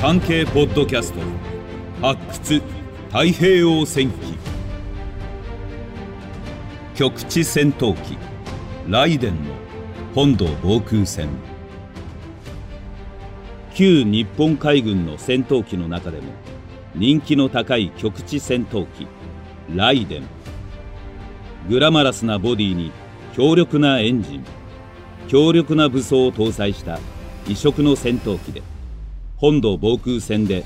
産経ポッドキャスト。発掘太平洋戦記。局地戦闘機ライデンの本土防空戦。旧日本海軍の戦闘機の中でも人気の高い局地戦闘機ライデン。グラマラスなボディに強力なエンジン強力な武装を搭載した異色の戦闘機で本土防空戦で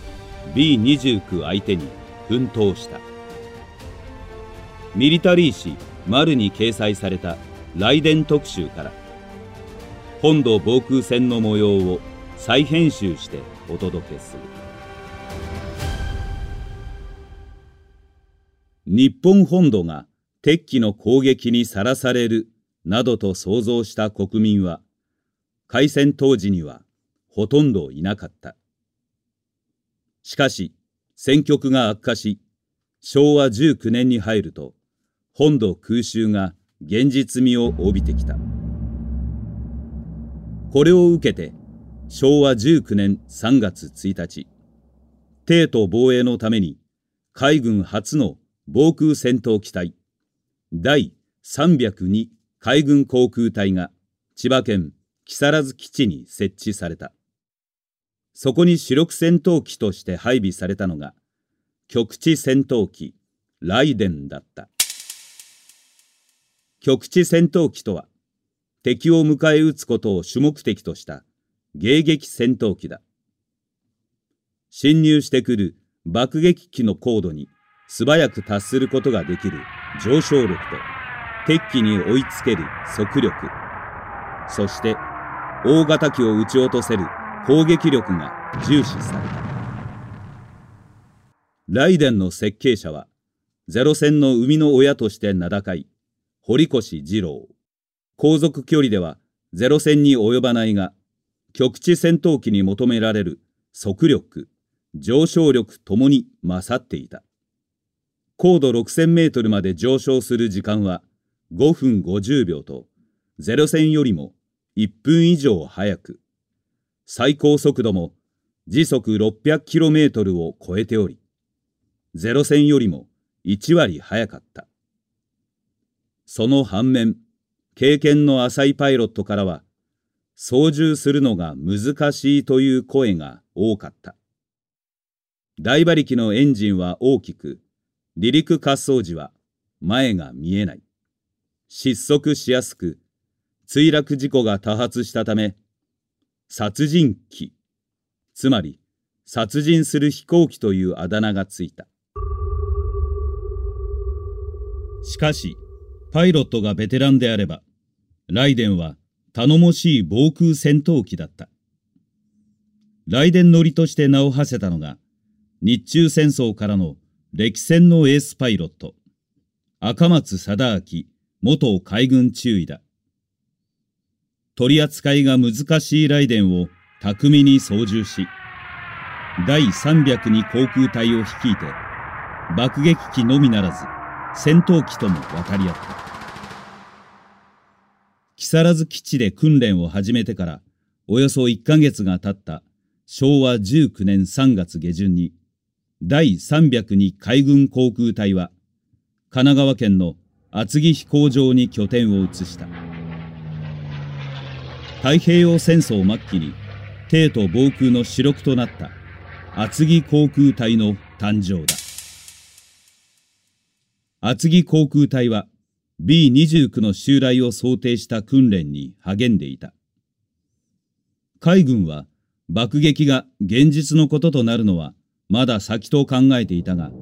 B29 相手に奮闘した。ミリタリー誌「丸」に掲載された雷電特集から本土防空戦の模様を再編集してお届けする。日本本土が敵機の攻撃にさらされるなどと想像した国民は開戦当時にはほとんどいなかった。しかし、戦局が悪化し、昭和19年に入ると、本土空襲が現実味を帯びてきた。これを受けて、昭和19年3月1日、帝都防衛のために、海軍初の防空戦闘機体、第302海軍航空隊が千葉県木更津基地に設置された。そこに主力戦闘機として配備されたのが、局地戦闘機、ライデンだった。局地戦闘機とは、敵を迎え撃つことを主目的とした迎撃戦闘機だ。侵入してくる爆撃機の高度に素早く達することができる上昇力と、敵機に追いつける速力、そして大型機を撃ち落とせる攻撃力が重視された。ライデンの設計者はゼロ戦の生みの親として名高い堀越二郎。航続距離ではゼロ戦に及ばないが局地戦闘機に求められる速力上昇力ともに勝っていた。高度6000メートルまで上昇する時間は5分50秒とゼロ戦よりも1分以上早く最高速度も時速 600km を超えており、ゼロ戦よりも1割速かった。その反面、経験の浅いパイロットからは、操縦するのが難しいという声が多かった。大馬力のエンジンは大きく、離陸滑走時は前が見えない。失速しやすく、墜落事故が多発したため、殺人機、つまり殺人する飛行機というあだ名がついた。しかし、パイロットがベテランであれば、ライデンは頼もしい防空戦闘機だった。ライデン乗りとして名を馳せたのが、日中戦争からの歴戦のエースパイロット、赤松貞明元海軍中尉だ。取り扱いが難しい雷電を巧みに操縦し、第302航空隊を率いて、爆撃機のみならず、戦闘機とも渡り合った。木更津基地で訓練を始めてから、およそ1ヶ月が経った昭和19年3月下旬に、第302海軍航空隊は、神奈川県の厚木飛行場に拠点を移した。太平洋戦争末期に帝都防空の主力となった厚木航空隊の誕生だ。厚木航空隊は B29 の襲来を想定した訓練に励んでいた。海軍は爆撃が現実のこととなるのはまだ先と考えていたが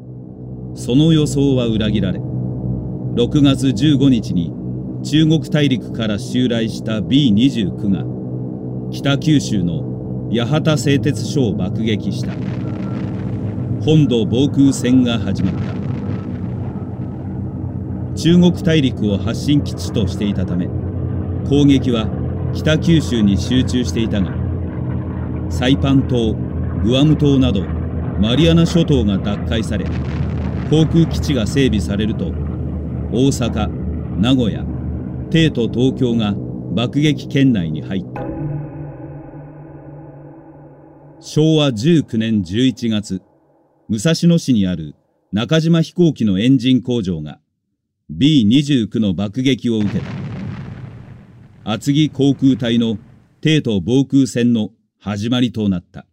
その予想は裏切られ6月15日に中国大陸から襲来した B29 が北九州の八幡製鉄所を爆撃した。本土防空戦が始まった。中国大陸を発進基地としていたため攻撃は北九州に集中していたがサイパン島グアム島などマリアナ諸島が奪回され航空基地が整備されると大阪名古屋帝都東京が爆撃圏内に入った昭和19年11月、武蔵野市にある中島飛行機のエンジン工場が B29 の爆撃を受けた。厚木航空隊の帝都防空戦の始まりとなった。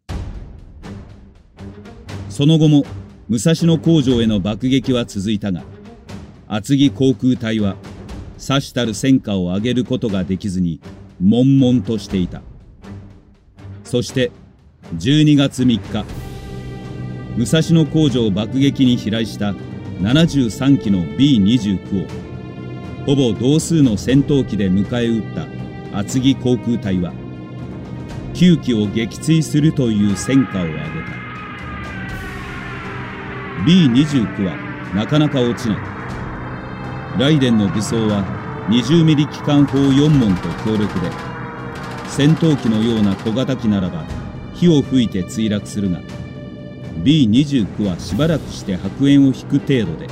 その後も武蔵野工場への爆撃は続いたが、厚木航空隊はさしたる戦果を上げることができずに悶々としていた。そして12月3日武蔵野工場爆撃に飛来した73機の B29 をほぼ同数の戦闘機で迎え撃った厚木航空隊は9機を撃墜するという戦果を上げた B29 はなかなか落ちないライデンの武装は20ミリ機関砲4門と強力で戦闘機のような小型機ならば火を吹いて墜落するが B29 はしばらくして白煙を引く程度で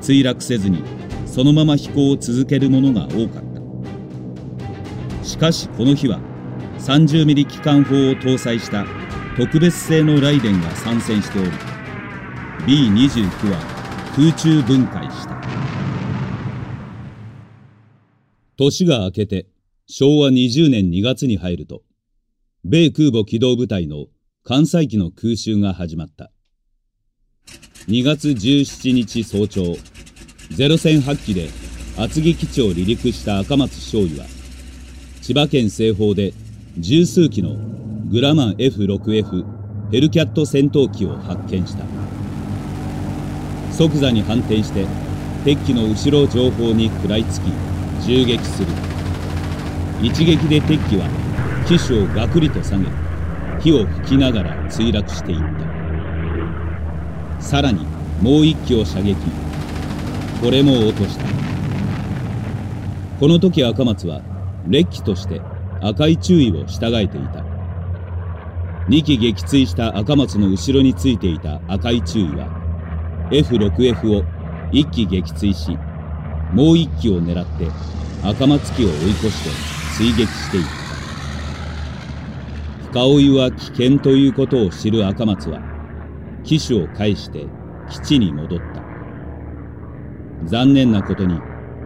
墜落せずにそのまま飛行を続けるものが多かった。しかしこの日は30ミリ機関砲を搭載した特別製のライデンが参戦しており B29 は空中分解した。年が明けて昭和20年2月に入ると米空母機動部隊の関西機の空襲が始まった。2月17日早朝、ゼロ戦8機で厚木基地を離陸した赤松少尉は、千葉県西方で十数機のグラマン F6F ヘルキャット戦闘機を発見した。即座に反転して敵機の後ろ情報に食らいつき銃撃する。一撃で敵機は機首をガクリと下げ火を吹きながら墜落していった。さらにもう一機を射撃。これも落とした。この時赤松は烈機として赤い注意を従えていた。2機撃墜した赤松の後ろについていた赤い注意は F6F を1機撃墜しもう1機を狙って赤松機を追い越して追撃していった。深追いは危険ということを知る赤松は機種を返して基地に戻った。残念なことに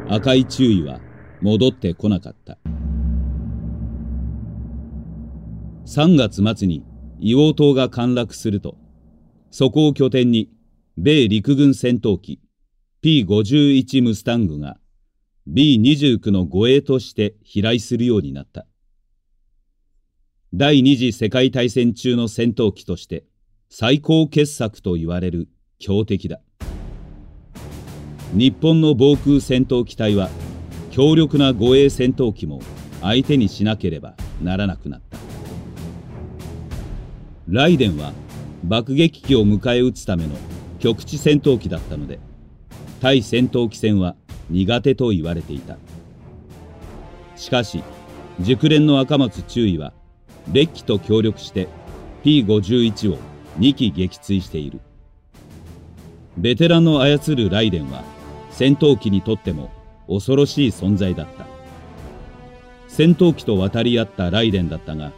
赤い注意は戻ってこなかった。3月末に硫黄島が陥落するとそこを拠点に米陸軍戦闘機 P51 ムスタングが B29 の護衛として飛来するようになった。第二次世界大戦中の戦闘機として最高傑作と言われる強敵だ。日本の防空戦闘機隊は強力な護衛戦闘機も相手にしなければならなくなった。ライデンは爆撃機を迎え撃つための局地戦闘機だったので対戦闘機戦は苦手と言われていた。しかし熟練の赤松中尉は烈機と協力して P51 を2機撃墜している。ベテランの操るライデンは戦闘機にとっても恐ろしい存在だった。戦闘機と渡り合ったライデンだったが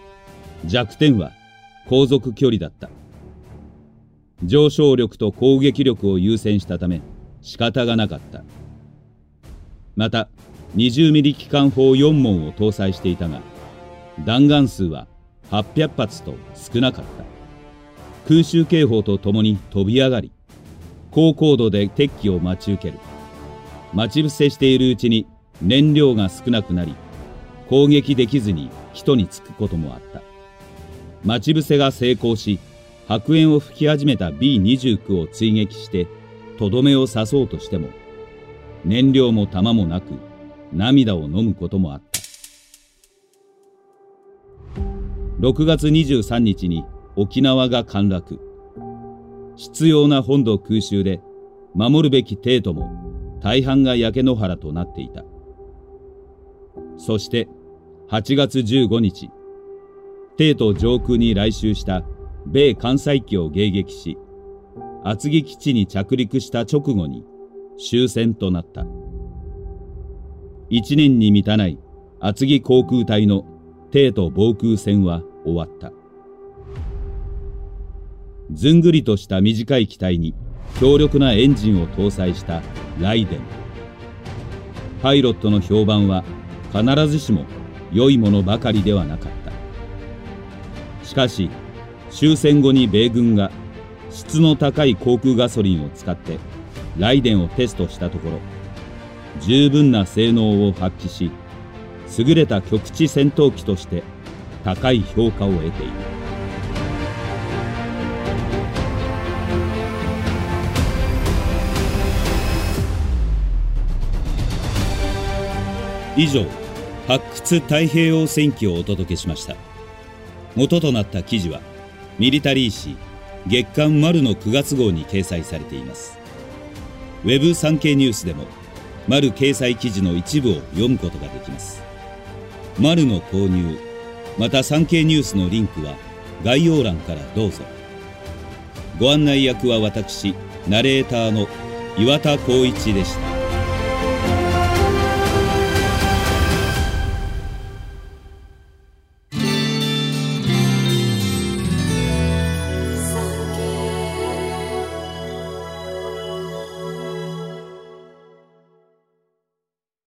弱点は航続距離だった。上昇力と攻撃力を優先したため仕方がなかった。また20ミリ機関砲4門を搭載していたが弾丸数は800発と少なかった。空襲警報とともに飛び上がり高高度で敵機を待ち受ける。待ち伏せしているうちに燃料が少なくなり攻撃できずに人につくこともあった。待ち伏せが成功し白煙を吹き始めた B29 を追撃してとどめを刺そうとしても燃料も弾もなく涙を飲むこともあった6月23日に沖縄が陥落。必要な本土空襲で守るべき帝都も大半が焼け野原となっていた。そして8月15日、帝都上空に来襲した米関西機を迎撃し、厚木基地に着陸した直後に終戦となった。一年に満たない厚木航空隊の帝都防空戦は終わった。ずんぐりとした短い機体に強力なエンジンを搭載したライデン。パイロットの評判は必ずしも良いものばかりではなかった。しかし終戦後に米軍が質の高い航空ガソリンを使ってライデンをテストしたところ十分な性能を発揮し優れた局地戦闘機として高い評価を得ている。以上発掘太平洋戦記をお届けしました。元となった記事はミリタリー誌月刊丸の9月号に掲載されています。ウェブ産経ニュースでも丸掲載記事の一部を読むことができます。丸の購入また産経ニュースのリンクは概要欄からどうぞ。ご案内役は私ナレーターの岩田光一でした。